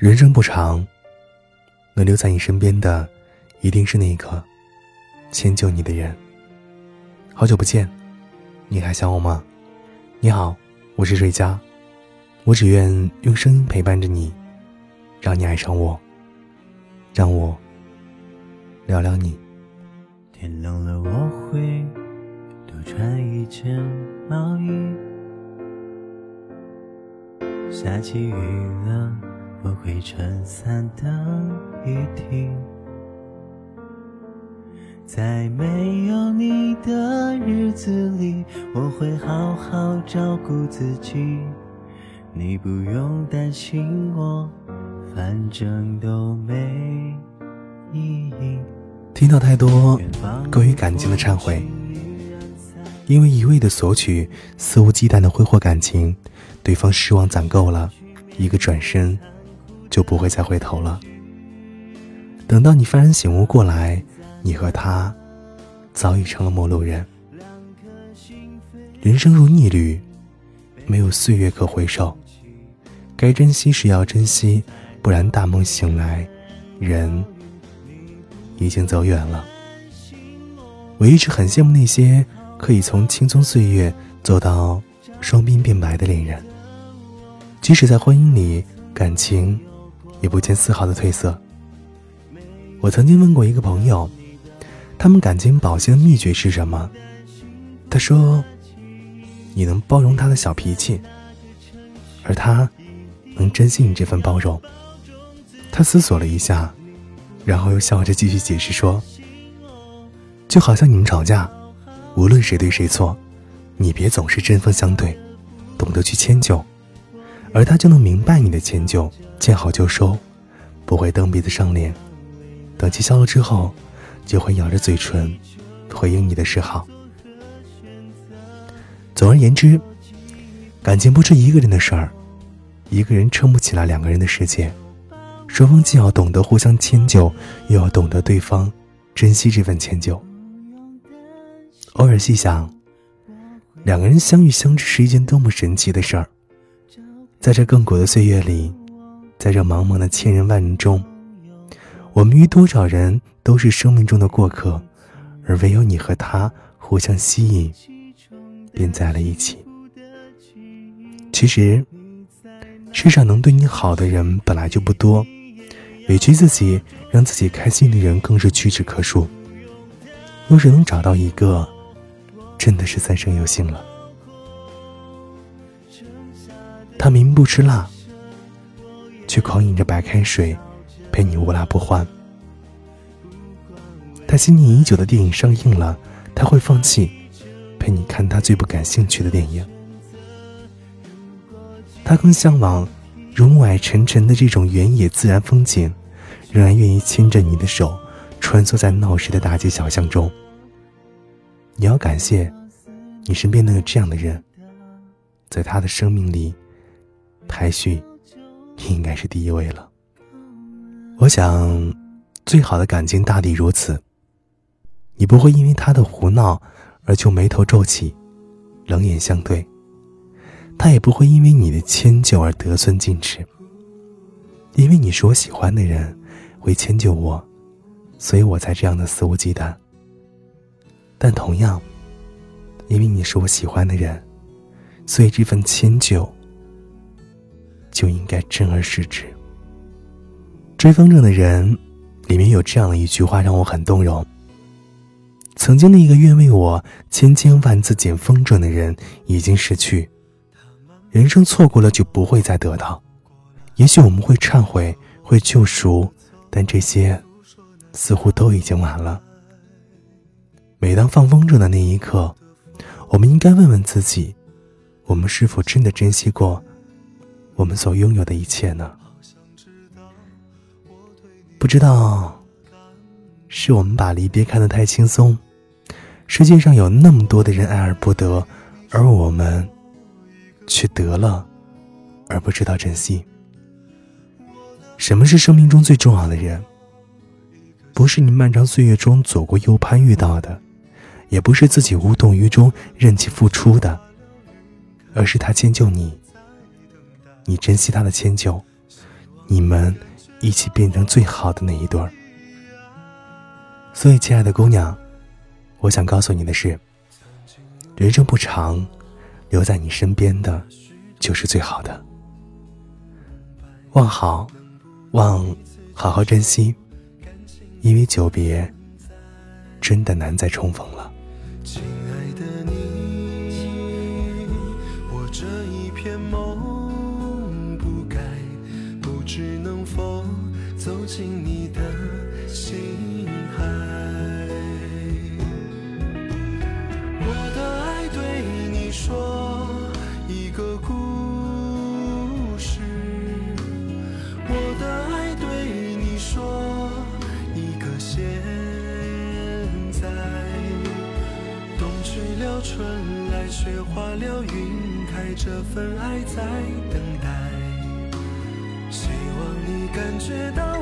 人生不长，能留在你身边的，一定是那一个迁就你的人。好久不见，你还想我吗？你好，我是瑞佳，我只愿用声音陪伴着你，让你爱上我，让我聊聊你。天冷了，我会多穿一件毛衣；下起雨了。我会撑伞等雨停，在没有你的日子里，我会好好照顾自己。你不用担心我，反正都没意义。听到太多关于感情的忏悔，因为一味的索取，肆无忌惮的挥霍感情，对方失望攒够了，一个转身。就不会再回头了。等到你幡然醒悟过来，你和他早已成了陌路人。人生如逆旅，没有岁月可回首，该珍惜时要珍惜，不然大梦醒来，人已经走远了。我一直很羡慕那些可以从青葱岁月走到双鬓变白的恋人，即使在婚姻里，感情。也不见丝毫的褪色。我曾经问过一个朋友，他们感情保鲜的秘诀是什么？他说：“你能包容他的小脾气，而他能珍惜你这份包容。”他思索了一下，然后又笑着继续解释说：“就好像你们吵架，无论谁对谁错，你别总是针锋相对，懂得去迁就。”而他就能明白你的迁就，见好就收，不会蹬鼻子上脸。等气消了之后，就会咬着嘴唇回应你的示好。总而言之，感情不是一个人的事儿，一个人撑不起来两个人的世界。双方既要懂得互相迁就，又要懂得对方珍惜这份迁就。偶尔细想，两个人相遇相知是一件多么神奇的事儿。在这亘古的岁月里，在这茫茫的千人万人中，我们与多少人都是生命中的过客，而唯有你和他互相吸引，便在了一起。其实，世上能对你好的人本来就不多，委屈自己让自己开心的人更是屈指可数。若是能找到一个，真的是三生有幸了。他明明不吃辣，却狂饮着白开水，陪你无辣不欢。他心仪已久的电影上映了，他会放弃陪你看他最不感兴趣的电影。他更向往如暮霭沉沉的这种原野自然风景，仍然愿意牵着你的手，穿梭在闹市的大街小巷中。你要感谢，你身边能有这样的人，在他的生命里。排序应该是第一位了。我想，最好的感情大抵如此。你不会因为他的胡闹而就眉头皱起，冷眼相对；他也不会因为你的迁就而得寸进尺。因为你是我喜欢的人，会迁就我，所以我才这样的肆无忌惮。但同样，因为你是我喜欢的人，所以这份迁就。就应该真而视之。追风筝的人，里面有这样的一句话让我很动容。曾经那个愿为我千千万次捡风筝的人已经逝去，人生错过了就不会再得到。也许我们会忏悔，会救赎，但这些似乎都已经晚了。每当放风筝的那一刻，我们应该问问自己：我们是否真的珍惜过？我们所拥有的一切呢？不知道，是我们把离别看得太轻松。世界上有那么多的人爱而不得，而我们却得了，而不知道珍惜。什么是生命中最重要的人？不是你漫长岁月中左顾右盼遇到的，也不是自己无动于衷任其付出的，而是他迁就你。你珍惜他的迁就，你们一起变成最好的那一对儿。所以，亲爱的姑娘，我想告诉你的是，人生不长，留在你身边的，就是最好的。望好，望好好珍惜，因为久别，真的难再重逢了。亲爱的你，我这一片梦走进你的心海。我的爱对你说一个故事，我的爱对你说一个现在。冬去了，春来，雪化了，云开，这份爱在等待。学到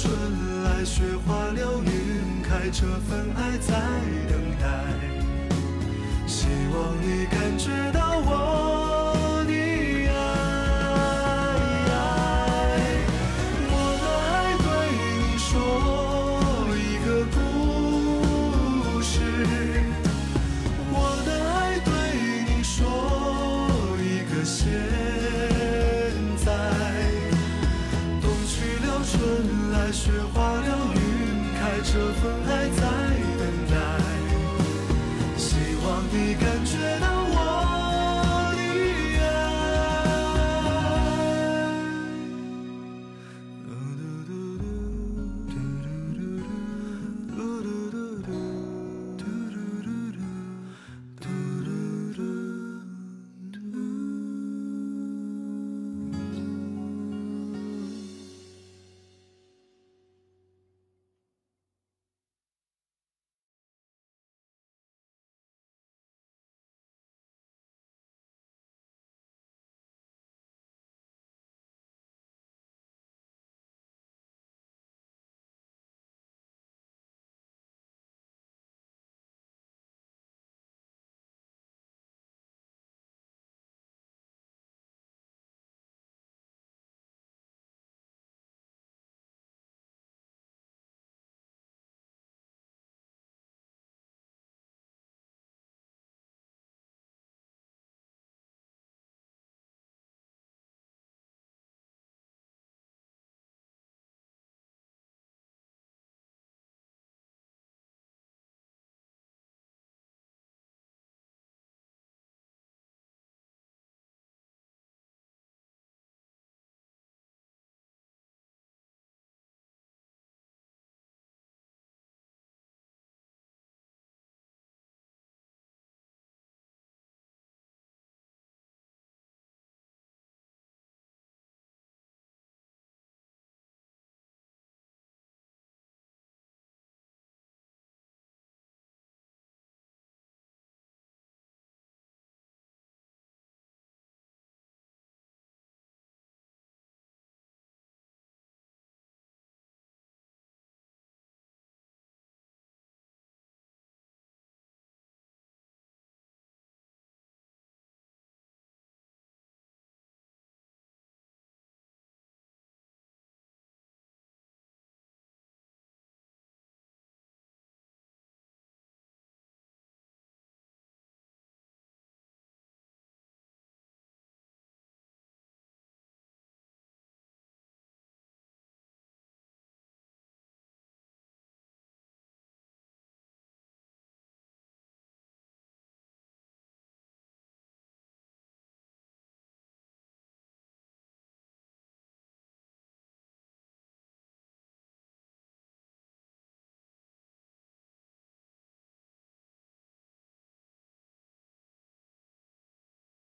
春来，雪化了，云开，这份爱在等待。希望你感觉到春来雪化了云开这份爱在等待。希望你感觉到